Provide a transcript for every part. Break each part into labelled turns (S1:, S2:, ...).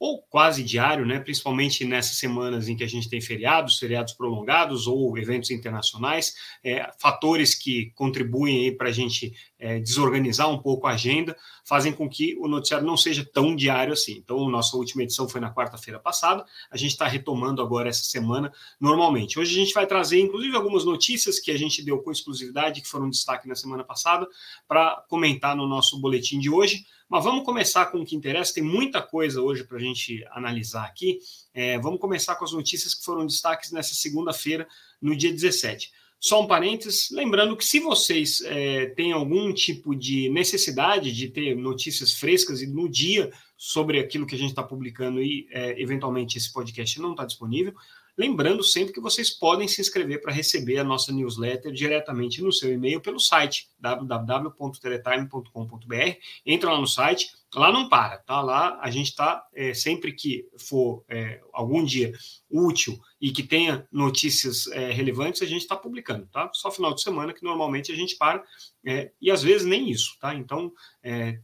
S1: ou quase diário, né? principalmente nessas semanas em que a gente tem feriados, feriados prolongados ou eventos internacionais, é, fatores que contribuem para a gente é, desorganizar um pouco a agenda, fazem com que o noticiário não seja tão diário assim. Então, nossa última edição foi na quarta-feira passada, a gente está retomando agora essa semana normalmente. Hoje a gente vai trazer, inclusive, algumas notícias que a gente deu com exclusividade, que foram destaque na semana passada, para comentar no nosso boletim de hoje. Mas vamos começar com o que interessa, tem muita coisa hoje para a gente analisar aqui. É, vamos começar com as notícias que foram destaques nessa segunda-feira, no dia 17. Só um parênteses, lembrando que se vocês é, têm algum tipo de necessidade de ter notícias frescas e no dia sobre aquilo que a gente está publicando e é, eventualmente esse podcast não está disponível, Lembrando sempre que vocês podem se inscrever para receber a nossa newsletter diretamente no seu e-mail pelo site www.teletime.com.br. Entra lá no site, lá não para, tá? Lá a gente está é, sempre que for é, algum dia útil e que tenha notícias é, relevantes, a gente está publicando, tá? Só final de semana que normalmente a gente para é, e às vezes nem isso, tá? Então é,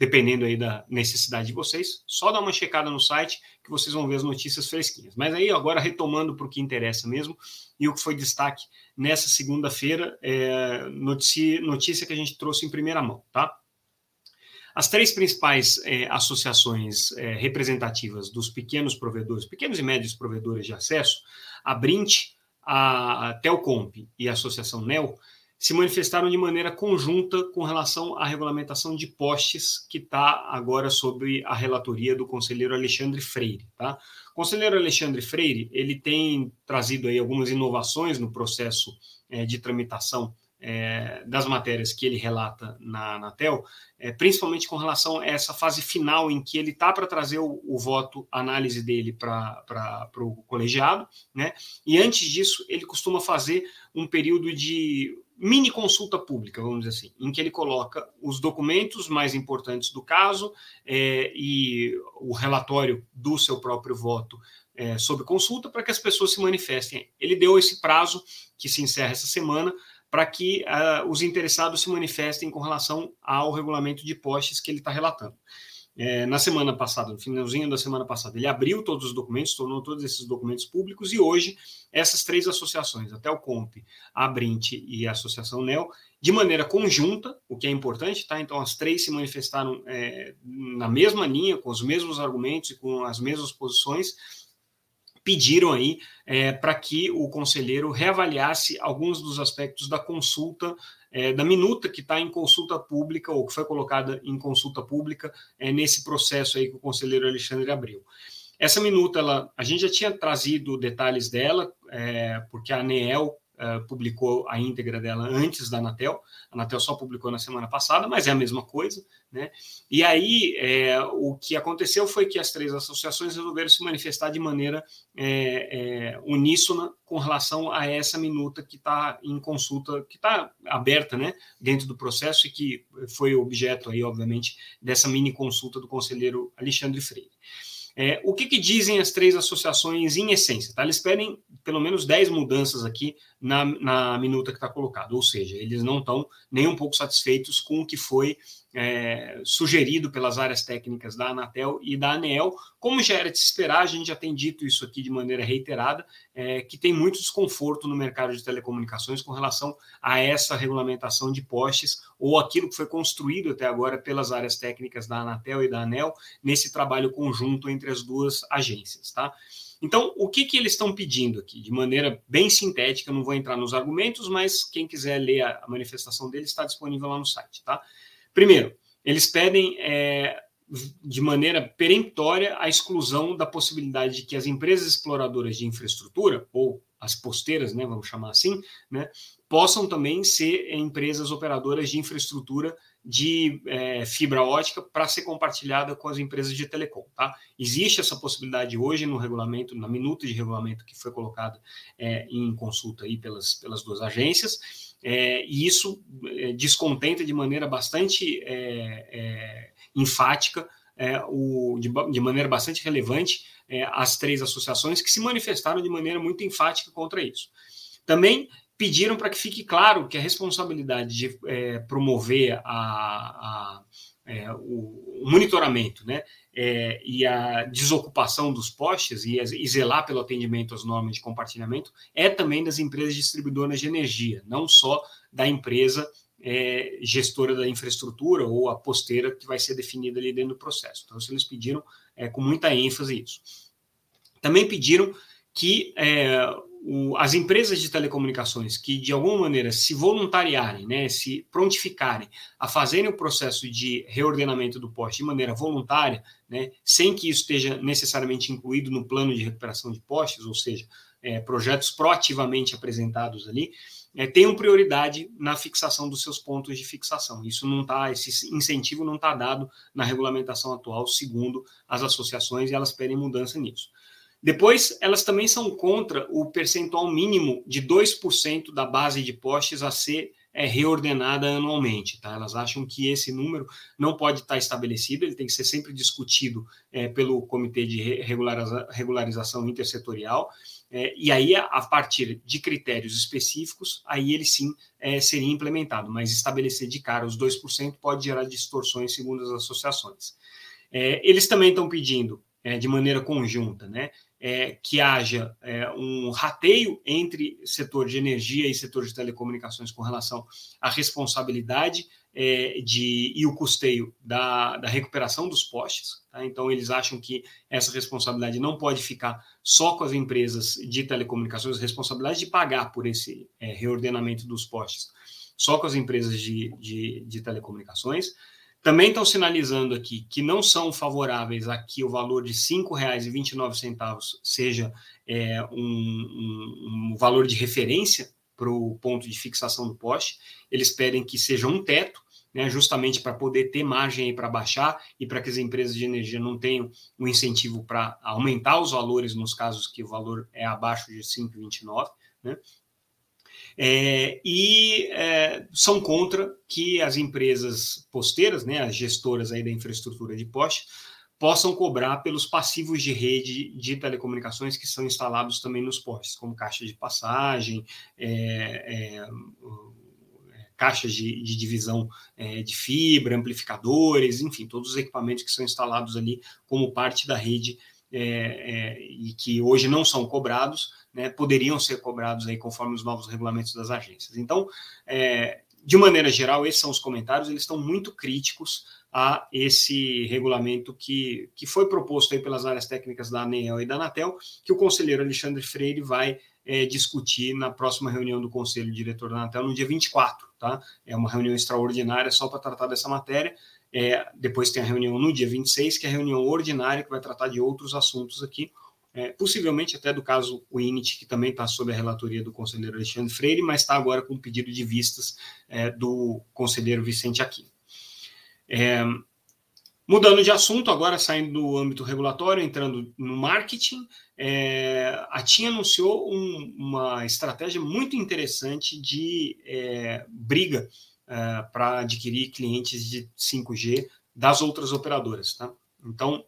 S1: dependendo aí da necessidade de vocês, só dá uma checada no site que vocês vão ver as notícias fresquinhas. Mas aí, agora retomando para o que interessa mesmo, e o que foi destaque nessa segunda-feira, é notícia, notícia que a gente trouxe em primeira mão, tá? As três principais é, associações é, representativas dos pequenos provedores, pequenos e médios provedores de acesso, a Brint, a Telcomp e a Associação NEL, se manifestaram de maneira conjunta com relação à regulamentação de postes que está agora sob a relatoria do conselheiro Alexandre Freire. Tá? O conselheiro Alexandre Freire ele tem trazido aí algumas inovações no processo é, de tramitação é, das matérias que ele relata na Anatel, é, principalmente com relação a essa fase final em que ele está para trazer o, o, voto, a análise dele para o colegiado, né? E antes disso, ele costuma fazer um período de mini consulta pública, vamos dizer assim, em que ele coloca os documentos mais importantes do caso é, e o relatório do seu próprio voto é, sobre consulta para que as pessoas se manifestem. Ele deu esse prazo, que se encerra essa semana, para que uh, os interessados se manifestem com relação ao regulamento de postes que ele está relatando. É, na semana passada, no finalzinho da semana passada, ele abriu todos os documentos, tornou todos esses documentos públicos, e hoje essas três associações, até o COMP, a Brint e a Associação NEL, de maneira conjunta, o que é importante, tá? Então as três se manifestaram é, na mesma linha, com os mesmos argumentos e com as mesmas posições, pediram aí é, para que o conselheiro reavaliasse alguns dos aspectos da consulta, é, da minuta que está em consulta pública, ou que foi colocada em consulta pública é, nesse processo aí que o conselheiro Alexandre abriu. Essa minuta, ela, a gente já tinha trazido detalhes dela, é, porque a ANEEL uh, publicou a íntegra dela antes da Anatel. A Anatel só publicou na semana passada, mas é a mesma coisa. Né? E aí, é, o que aconteceu foi que as três associações resolveram se manifestar de maneira é, é, uníssona com relação a essa minuta que está em consulta, que está aberta né, dentro do processo e que foi objeto, aí, obviamente, dessa mini consulta do conselheiro Alexandre Freire. É, o que, que, dizem as três associações em essência? Tá? Eles pedem pelo menos 10 mudanças aqui na, na minuta que está colocada, ou seja, eles não estão nem um pouco satisfeitos com o que foi é, sugerido pelas áreas técnicas da Anatel e da ANEEL. Como já era de se esperar, a gente já tem dito isso aqui de maneira reiterada, é, que tem muito desconforto no mercado de telecomunicações com relação a essa regulamentação de postes ou aquilo que foi construído até agora pelas áreas técnicas da Anatel e da ANEL nesse trabalho conjunto entre as duas agências, tá? Então, o que, que eles estão pedindo aqui? De maneira bem sintética, não vou entrar nos argumentos, mas quem quiser ler a manifestação deles está disponível lá no site, tá? Primeiro, eles pedem é, de maneira peremptória a exclusão da possibilidade de que as empresas exploradoras de infraestrutura, ou as posteiras, né, vamos chamar assim, né, possam também ser empresas operadoras de infraestrutura de é, fibra ótica para ser compartilhada com as empresas de telecom. Tá? Existe essa possibilidade hoje no regulamento, na minuta de regulamento que foi colocada é, em consulta aí pelas, pelas duas agências, é, e isso é, descontenta de maneira bastante é, é, enfática, o, de, de, maneira bastante relevante, as três associações que se manifestaram de maneira muito enfática contra isso. Também pediram para que fique claro que a responsabilidade de é, promover a, a, é, o, monitoramento né, é, e a desocupação dos postes e, e, zelar pelo atendimento às normas de compartilhamento é também das empresas distribuidoras de energia, não só da empresa é, gestora da infraestrutura ou a posteira que vai ser definida ali dentro do processo. Então, eles pediram é, com muita ênfase isso. Também pediram que é, o, as empresas de telecomunicações que, de alguma maneira, se voluntariarem, né, se prontificarem a fazerem o processo de reordenamento do poste de maneira voluntária, né, sem que isso esteja necessariamente incluído no plano de recuperação de postes, ou seja, é, projetos proativamente apresentados ali, é, tenham prioridade na fixação dos seus pontos de fixação. Isso não está, esse incentivo não está dado na regulamentação atual, segundo as associações, e elas pedem mudança nisso. Depois, elas também são contra o percentual mínimo de 2% da base de postes a ser é, reordenada anualmente. Tá? Elas acham que esse número não pode estar estabelecido, ele tem que ser sempre discutido é, pelo Comitê de Regulariza Regularização Intersetorial, é, e aí, a partir de critérios específicos, aí ele sim é, seria implementado, mas estabelecer de cara os 2% pode gerar distorções, segundo as associações. É, eles também estão pedindo, é, de maneira conjunta, né, é, que haja é, um rateio entre setor de energia e setor de telecomunicações com relação à responsabilidade é, de, e o custeio da, da recuperação dos postes. Tá? Então, eles acham que essa responsabilidade não pode ficar só com as empresas de telecomunicações, a responsabilidade de pagar por esse é, reordenamento dos postes, só com as empresas de, de, de telecomunicações. Também estão sinalizando aqui que não são favoráveis a que o valor de R$ 5,29 seja é, um, um, valor de referência para o ponto de fixação do poste. Eles pedem que seja um teto, né, justamente para poder ter margem para baixar e para que as empresas de energia não tenham um incentivo para aumentar os valores nos casos que o valor é abaixo de 5,29. Né? É, e é, são contra que as empresas posteiras, né, as gestoras aí da infraestrutura de poste, possam cobrar pelos passivos de rede de telecomunicações que são instalados também nos postes, como caixa de passagem, é, é caixas de, de divisão é, de fibra, amplificadores, enfim, todos os equipamentos que são instalados ali como parte da rede é, é, e que hoje não são cobrados, né, poderiam ser cobrados aí conforme os novos regulamentos das agências. Então, é, de maneira geral, esses são os comentários, eles estão muito críticos a esse regulamento que, que foi proposto aí pelas áreas técnicas da ANEEL e da Anatel, que o conselheiro Alexandre Freire vai é, discutir na próxima reunião do Conselho Diretor da Anatel no dia 24, tá? É uma reunião extraordinária só para tratar dessa matéria. É, depois tem a reunião no dia 26, que é a reunião ordinária, que vai tratar de outros assuntos aqui é, possivelmente até do caso Winit, que também está sob a relatoria do conselheiro Alexandre Freire, mas está agora com pedido de vistas é, do conselheiro Vicente Aquino. É, mudando de assunto, agora saindo do âmbito regulatório, entrando no marketing, é, a TIM anunciou um, uma estratégia muito interessante de é, briga é, para adquirir clientes de 5G das outras operadoras. Tá? Então,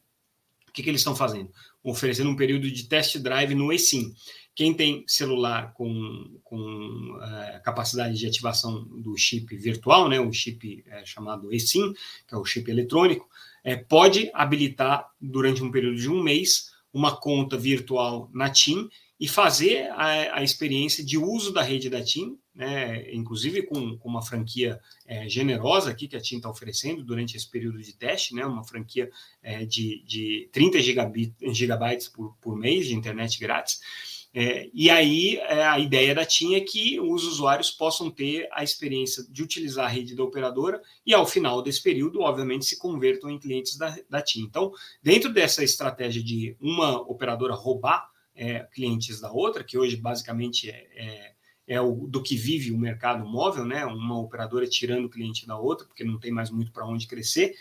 S1: o que, que eles estão fazendo? oferecendo um período de test drive no eSIM. Quem tem celular com, com uh, capacidade de ativação do chip virtual, né, o chip é, chamado eSIM, que é o chip eletrônico, é, pode habilitar durante um período de um mês uma conta virtual na TIM e fazer a, a experiência de uso da rede da TIM, né, inclusive com, com, uma franquia é, generosa aqui que a TIM está oferecendo durante esse período de teste, né, uma franquia é, de, de 30 gigabit, gigabytes por, por mês de internet grátis. É, e aí é, a ideia da TIM é que os usuários possam ter a experiência de utilizar a rede da operadora e ao final desse período, obviamente, se convertam em clientes da, da TIM. Então, dentro dessa estratégia de uma operadora roubar é, clientes da outra, que hoje basicamente é, é, o do que vive o mercado móvel, né? Uma operadora tirando o cliente da outra, porque não tem mais muito para onde crescer.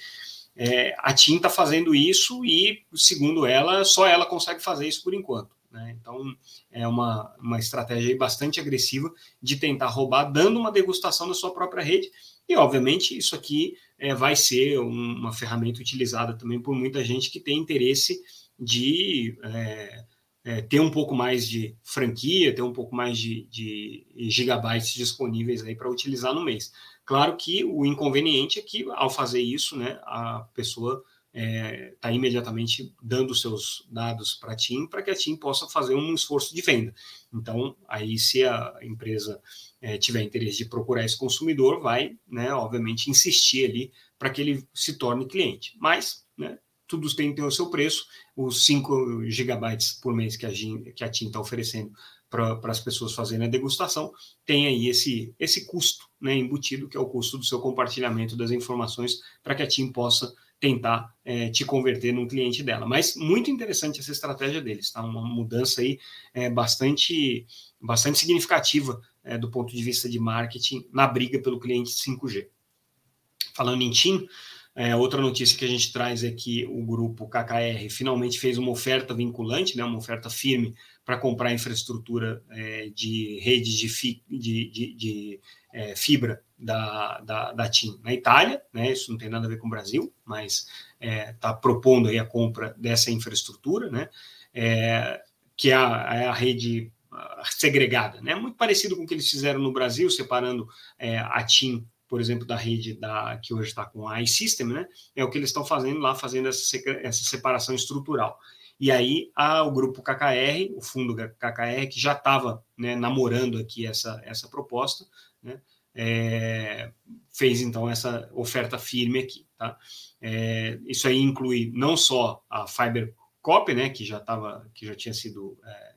S1: É, a TIM está fazendo isso e, segundo ela, só ela consegue fazer isso por enquanto. Né? Então, é uma, uma estratégia bastante agressiva de tentar roubar, dando uma degustação da sua própria rede. E, obviamente, isso aqui é, vai ser uma ferramenta utilizada também por muita gente que tem interesse de é, é, ter um pouco mais de franquia, ter um pouco mais de, de gigabytes disponíveis aí para utilizar no mês. Claro que o inconveniente é que, ao fazer isso, né, a pessoa está é, tá imediatamente dando seus dados para a TIM para que a TIM possa fazer um esforço de venda. Então, aí, se a empresa é, tiver interesse de procurar esse consumidor, vai, né, obviamente, insistir ali para que ele se torne cliente. Mas, né, tudo tem, tem o seu preço. Os 5 gigabytes por mês que a, que a TIM está oferecendo para as pessoas fazerem a degustação, tem aí esse, esse custo né, embutido, que é o custo do seu compartilhamento das informações, para que a TIM possa tentar é, te converter num cliente dela. Mas muito interessante essa estratégia deles, tá? Uma mudança aí é, bastante, bastante significativa é, do ponto de vista de marketing na briga pelo cliente 5G. Falando em TIM, é, outra notícia que a gente traz é que o grupo KKR finalmente fez uma oferta vinculante, né, uma oferta firme para comprar infraestrutura é, de redes de, fi, de, de, de é, fibra da, da, da, TIM na Itália, né, isso não tem nada a ver com o Brasil, mas está é, propondo aí a compra dessa infraestrutura, né, é, que é a, é a rede segregada, né, muito parecido com o que eles fizeram no Brasil, separando é, a TIM por exemplo, da rede da, que hoje está com a iSystem, né? É o que eles estão fazendo lá, fazendo essa, essa separação estrutural. E aí há o grupo KKR, o fundo KKR, que já estava né, namorando aqui essa, essa proposta, né? É, fez então essa oferta firme aqui. Tá? É, isso aí inclui não só a FiberCop, né, que já estava, que já tinha sido é,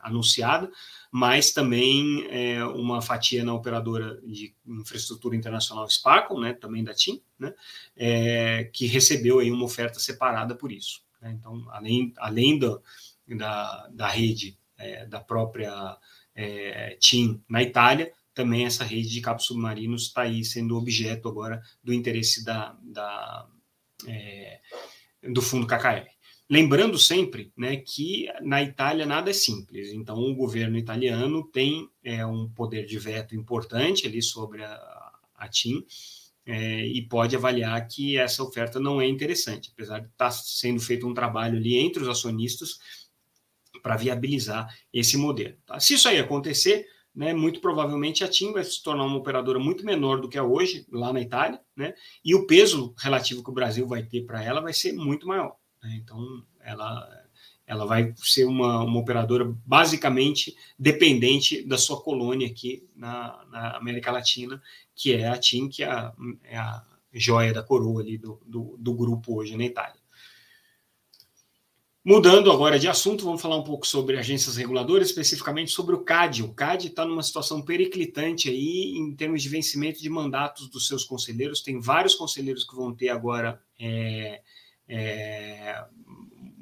S1: anunciada, mas também é, uma fatia na operadora de infraestrutura internacional Sparkle, né, também da TIM, né, é, que recebeu aí uma oferta separada por isso. Né? Então, além, além do, da, da rede é, da própria é, TIM na Itália, também essa rede de cabos submarinos está aí sendo objeto agora do interesse da, da é, do fundo KKR. Lembrando sempre né, que na Itália nada é simples, então o governo italiano tem é, um poder de veto importante ali sobre a, a TIM é, e pode avaliar que essa oferta não é interessante, apesar de estar tá sendo feito um trabalho ali entre os acionistas para viabilizar esse modelo. Tá? Se isso aí acontecer, né, muito provavelmente a TIM vai se tornar uma operadora muito menor do que é hoje lá na Itália, né, e o peso relativo que o Brasil vai ter para ela vai ser muito maior. Né? Então, ela, ela vai ser uma, uma operadora basicamente dependente da sua colônia aqui na, na América Latina, que é a TIM, que é a, é a joia da coroa ali do, do, do grupo hoje na Itália. Mudando agora de assunto, vamos falar um pouco sobre agências reguladoras, especificamente sobre o CAD. O CAD está numa situação periclitante aí em termos de vencimento de mandatos dos seus conselheiros. Tem vários conselheiros que vão ter agora é, é,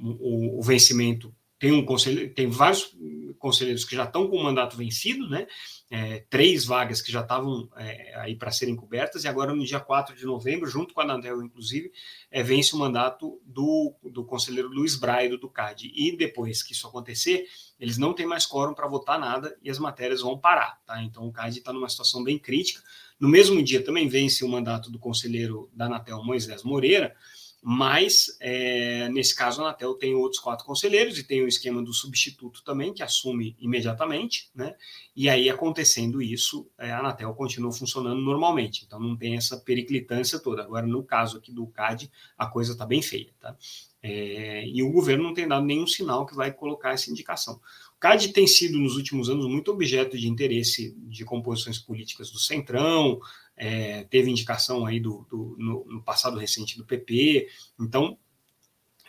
S1: o, o, vencimento tem um conselheiro, tem vários conselheiros que já estão com o mandato vencido, né? É, três vagas que já estavam é, aí para serem cobertas, e agora no dia 4 de novembro, junto com a Anandel, inclusive, é, vence o mandato do, do conselheiro Luiz Braido do CAD. E depois que isso acontecer, eles não têm mais quórum para votar nada e as matérias vão parar. Tá? Então o CAD está numa situação bem crítica. No mesmo dia também vence o mandato do conselheiro da Anatel, Moisés Moreira, mas é, nesse caso a Anatel tem outros quatro conselheiros e tem o esquema do substituto também, que assume imediatamente, né? E aí, acontecendo isso, é, a Anatel continua funcionando normalmente, então não tem essa periclitância toda. Agora, no caso aqui do CAD, a coisa está bem feia, tá? É, e o governo não tem dado nenhum sinal que vai colocar essa indicação. CAD tem sido, nos últimos anos, muito objeto de interesse de composições políticas do Centrão, é, teve indicação aí do, do no, no, passado recente do PP, então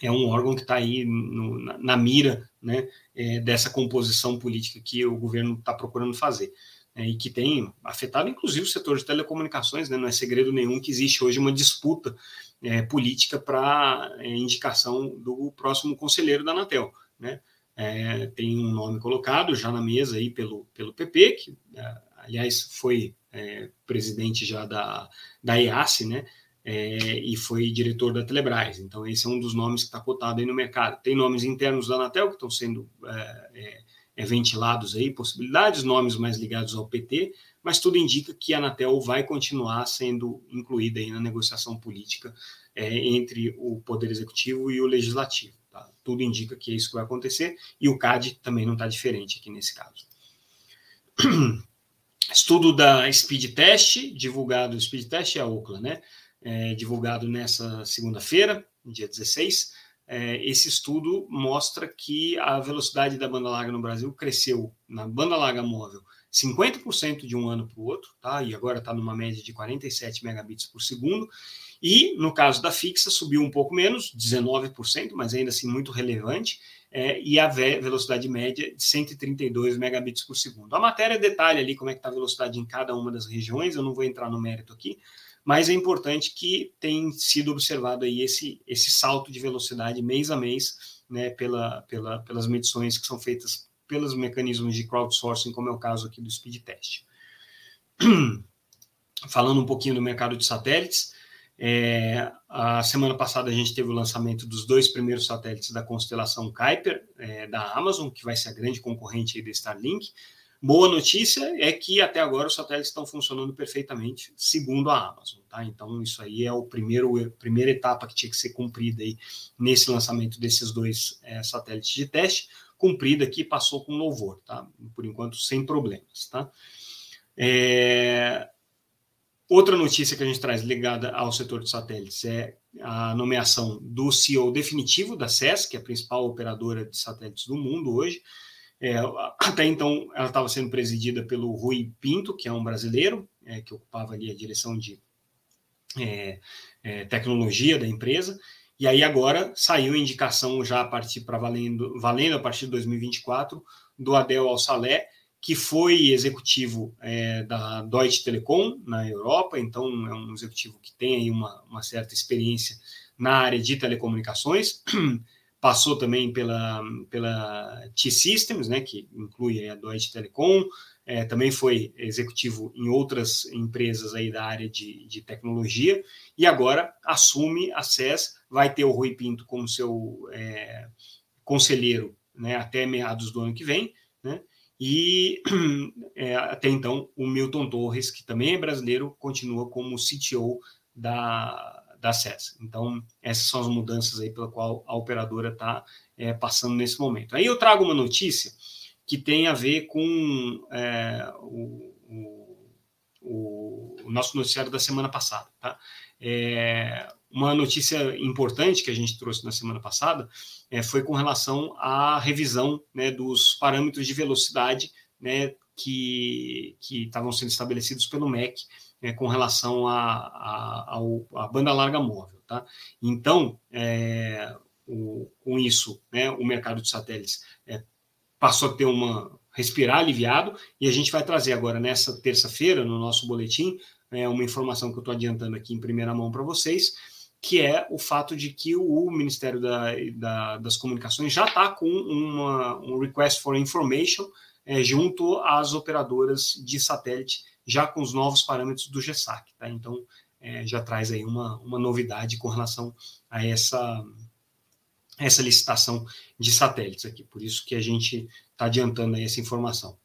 S1: é um órgão que está aí no, na, na, mira né, é, dessa composição política que o governo está procurando fazer. É, e que tem afetado, inclusive, o setor de telecomunicações, né, não é segredo nenhum que existe hoje uma disputa é, política para é, indicação do próximo conselheiro da Anatel. Né? É, tem um nome colocado já na mesa aí pelo, pelo PP, que é, aliás foi é, presidente já da, da EAC, né? É, e foi diretor da Telebrás. Então, esse é um dos nomes que está cotado aí no mercado. Tem nomes internos da Anatel que estão sendo é, é, ventilados aí, possibilidades, nomes mais ligados ao PT, mas tudo indica que a Anatel vai continuar sendo incluída aí na negociação política entre o Poder Executivo e o Legislativo. Tudo indica que é isso que vai acontecer, e o CAD também não está diferente aqui nesse caso. Estudo da Speed Test, divulgado, Speed Test é a Ookla, né? É, divulgado nessa segunda-feira, dia 16. É, esse estudo mostra que a velocidade da banda larga no Brasil cresceu na banda larga móvel 50% de um ano para o outro, tá? E agora está numa média de 47 megabits por segundo. E no caso da fixa subiu um pouco menos, 19%, mas ainda assim muito relevante é, e a velocidade média de 132 megabits por segundo. A matéria detalha ali como é que está a velocidade em cada uma das regiões, eu não vou entrar no mérito aqui, mas é importante que tem sido observado aí esse, esse salto de velocidade mês a mês, né, pela, pela, pelas medições que são feitas pelos mecanismos de crowdsourcing, como é o caso aqui do speed test. Falando um pouquinho do mercado de satélites, é, a semana passada a gente teve o lançamento dos dois primeiros satélites da constelação Kuiper, é, da Amazon, que vai ser a grande concorrente da Starlink. Boa notícia é que até agora os satélites estão funcionando perfeitamente, segundo a Amazon. Tá? Então, isso aí é o primeiro, a primeira etapa que tinha que ser cumprida aí nesse lançamento desses dois é, satélites de teste. Cumprida aqui, passou com louvor, tá? por enquanto sem problemas. Tá? É, Outra notícia que a gente traz ligada ao setor de satélites é a nomeação do CEO definitivo da SES, que é a principal operadora de satélites do mundo hoje. É, até então, ela estava sendo presidida pelo Rui Pinto, que é um brasileiro, é, que ocupava ali a direção de é, é tecnologia da empresa. E aí agora saiu a indicação já a partir para valendo, valendo a partir de 2024 do Adel Al-Saleh, que foi executivo é, da Deutsche Telekom na Europa, então é um executivo que tem aí uma, uma certa experiência na área de telecomunicações, passou também pela, pela T-Systems, né, que inclui a Deutsche Telekom, é, também foi executivo em outras empresas aí da área de, de tecnologia, e agora assume a SES, vai ter o Rui Pinto como seu é, conselheiro né, até meados do ano que vem, né, e é, até então, o Milton Torres, que também é brasileiro, continua como CTO da, da SES. Então, essas são as mudanças aí pela qual a operadora está é, passando nesse momento. Aí eu trago uma notícia que tem a ver com é, o, o, o, nosso noticiário da semana passada. Tá? É, uma notícia importante que a gente trouxe na semana passada é, foi com relação à revisão né, dos parâmetros de velocidade né, que, que estavam sendo estabelecidos pelo MEC né, com relação à banda larga móvel. Tá? Então, é, o, com isso, né, o mercado de satélites é, passou a ter uma respirar aliviado e a gente vai trazer agora nessa terça-feira no nosso boletim é, uma informação que eu estou adiantando aqui em primeira mão para vocês que é o fato de que o Ministério da, da, das Comunicações já está com uma, um request for information é, junto às operadoras de satélite, já com os novos parâmetros do GESAC. Tá? Então, é, já traz aí uma, uma novidade com relação a essa, essa licitação de satélites aqui. Por isso que a gente está adiantando aí essa informação.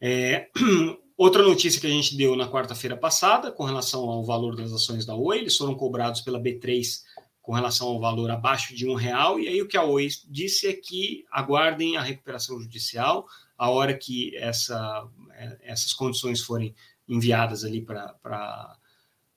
S1: É, Outra notícia que a gente deu na quarta-feira passada, com relação ao valor das ações da Oi, eles foram cobrados pela B3 com relação ao valor abaixo de um real, e aí o que a Oi disse é que aguardem a recuperação judicial, a hora que essa, é, essas condições forem enviadas ali para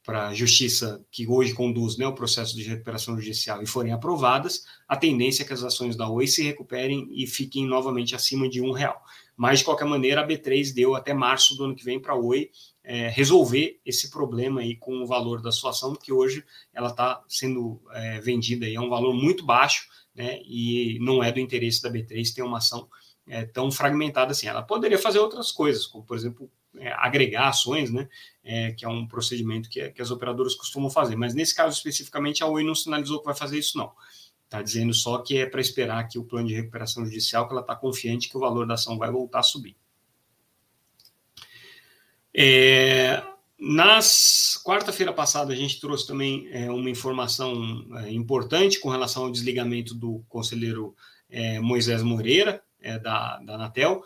S1: a justiça que hoje conduz né, o processo de recuperação judicial e forem aprovadas, a tendência é que as ações da Oi se recuperem e fiquem novamente acima de um real. Mas, de qualquer maneira, a B3 deu até março do ano que vem para a Oi é, resolver esse problema aí com o valor da sua ação, que hoje ela está sendo é, vendida aí a um valor muito baixo, né, e não é do interesse da B3 ter uma ação é, tão fragmentada assim. Ela poderia fazer outras coisas, como, por exemplo, é, agregar ações, né, é, que é um procedimento que, que, as operadoras costumam fazer, mas nesse caso especificamente a Oi não sinalizou que vai fazer isso, não. Está dizendo só que é para esperar aqui o plano de recuperação judicial, que ela está confiante que o valor da ação vai voltar a subir. É, nas quarta-feira passada, a gente trouxe também é, uma informação é, importante com relação ao desligamento do conselheiro é, Moisés Moreira, é, da, da Anatel.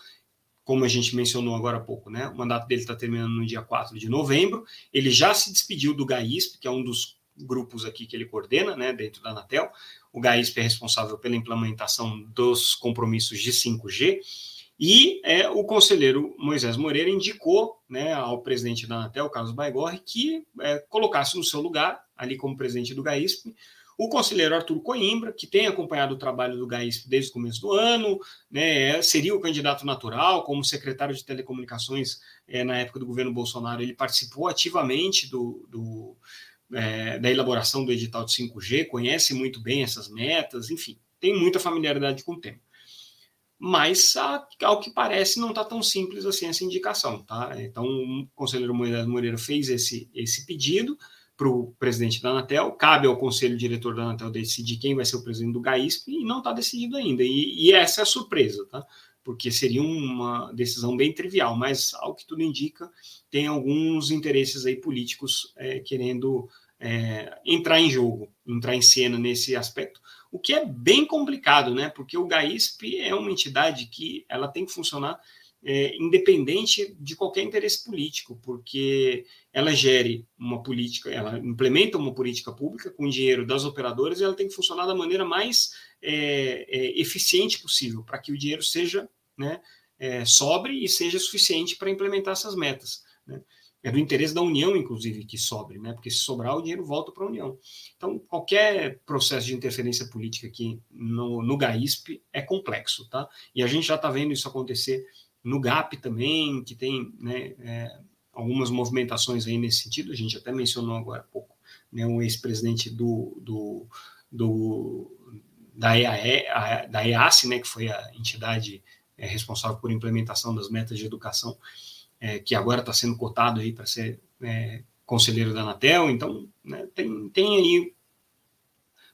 S1: Como a gente mencionou agora há pouco, né? O mandato dele está terminando no dia 4 de novembro. Ele já se despediu do GAISP, que é um dos grupos aqui que ele coordena, né, dentro da Anatel. O GAISP é responsável pela implementação dos compromissos de 5G. E é, o conselheiro Moisés Moreira indicou né, ao presidente da Anatel, Carlos Baigorre, que é, colocasse no seu lugar, ali como presidente do GAISP, o conselheiro Arthur Coimbra, que tem acompanhado o trabalho do GAISP desde o começo do ano, né, seria o candidato natural, como secretário de telecomunicações é, na época do governo Bolsonaro, ele participou ativamente do, do é, da elaboração do edital de 5G, conhece muito bem essas metas, enfim, tem muita familiaridade com o tema. Mas, ao que parece, não está tão simples assim essa indicação. Tá? Então, o conselheiro Moisés Moreira fez esse, esse pedido para o presidente da Anatel, cabe ao conselho diretor da Anatel decidir quem vai ser o presidente do GAISP e não está decidido ainda. E, e, essa é a surpresa, tá? porque seria uma decisão bem trivial, mas, ao que tudo indica, tem alguns interesses aí políticos é, querendo é, entrar em jogo, entrar em cena nesse aspecto, o que é bem complicado, né? Porque o GAISP é uma entidade que ela tem que funcionar é, independente de qualquer interesse político, porque ela gere uma política, ela implementa uma política pública com dinheiro das operadoras e ela tem que funcionar da maneira mais é, é, eficiente possível, para que o dinheiro seja né, é, sobre e seja suficiente para implementar essas metas. Né? É do interesse da União, inclusive, que sobre, né? Porque se sobrar, o dinheiro volta para a União. Então, qualquer processo de interferência política aqui no, no GAISP é complexo, tá? E a gente já está vendo isso acontecer no GAP também, que tem né, é, algumas movimentações aí nesse sentido. A gente até mencionou agora há pouco, né? Um ex-presidente do, do, do, da, EAE, da EAC, né? Que foi a entidade é, responsável por implementação das metas de educação é, que agora está sendo cotado aí para ser é, conselheiro da Anatel, então né, tem, tem aí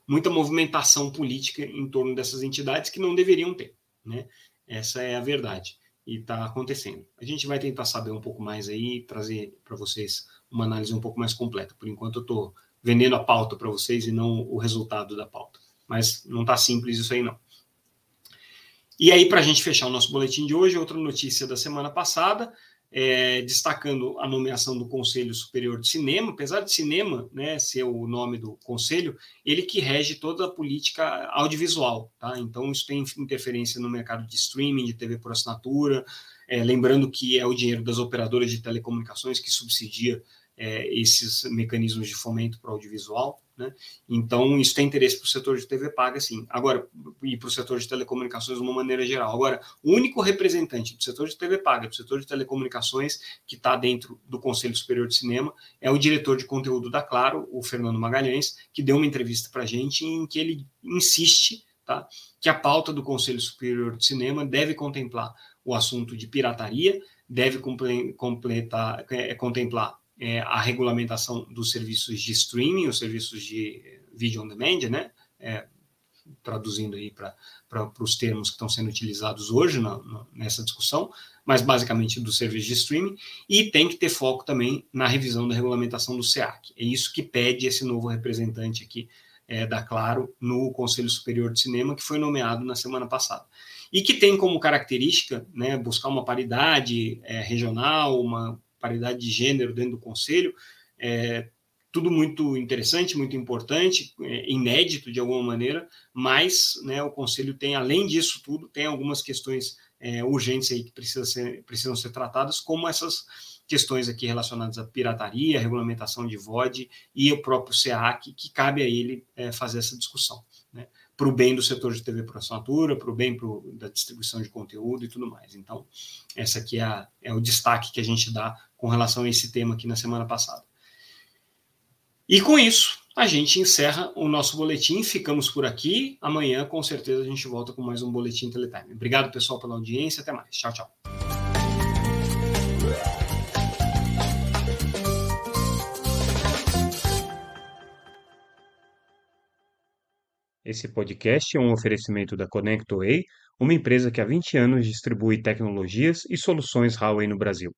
S1: muita movimentação política em torno dessas entidades que não deveriam ter, né? Essa é a verdade e está acontecendo. A gente vai tentar saber um pouco mais aí trazer para vocês uma análise um pouco mais completa. Por enquanto eu estou vendendo a pauta para vocês e não o resultado da pauta. Mas não está simples isso aí não. E aí, para a gente fechar o nosso boletim de hoje, outra notícia da semana passada, é, destacando a nomeação do Conselho Superior de Cinema, apesar de cinema né, ser o nome do conselho, ele que rege toda a política audiovisual, tá? Então isso tem interferência no mercado de streaming, de TV por assinatura, é, lembrando que é o dinheiro das operadoras de telecomunicações que subsidia é, esses mecanismos de fomento para o audiovisual. Né? Então, isso tem interesse para o setor de TV paga, sim. Agora, e para o setor de telecomunicações de uma maneira geral. Agora, o único representante do setor de TV paga, do setor de telecomunicações, que está dentro do Conselho Superior de Cinema, é o diretor de conteúdo da Claro, o Fernando Magalhães, que deu uma entrevista para a gente em que ele insiste tá, que a pauta do Conselho Superior de Cinema deve contemplar o assunto de pirataria, deve completar, é, contemplar é, a regulamentação dos serviços de streaming, os serviços de video on demand, né? É, traduzindo aí para os termos que estão sendo utilizados hoje na, na, nessa discussão, mas basicamente do serviço de streaming, e tem que ter foco também na revisão da regulamentação do SEAC. É isso que pede esse novo representante aqui é, da Claro no Conselho Superior de Cinema, que foi nomeado na semana passada. E que tem como característica né, buscar uma paridade é, regional, uma paridade de gênero dentro do conselho. É, tudo muito interessante, muito importante, é, inédito de alguma maneira, mas né, o conselho tem, além disso tudo, tem algumas questões é, urgentes aí que precisam ser, precisam ser tratadas, como essas questões aqui relacionadas à pirataria, regulamentação de VOD e o próprio SEAC, que cabe a ele é, fazer essa discussão. Né? para o bem do setor de TV por assinatura, para o bem pro, da distribuição de conteúdo e tudo mais. Então, essa aqui é, a, é o destaque que a gente dá com relação a esse tema aqui na semana passada. E com isso, a gente encerra o nosso boletim. Ficamos por aqui. Amanhã, com certeza, a gente volta com mais um Boletim Teletime. Obrigado, pessoal, pela audiência. Até mais. Tchau, tchau.
S2: Esse podcast é um oferecimento da ConnectWay, uma empresa que há 20 anos distribui tecnologias e soluções Huawei no Brasil.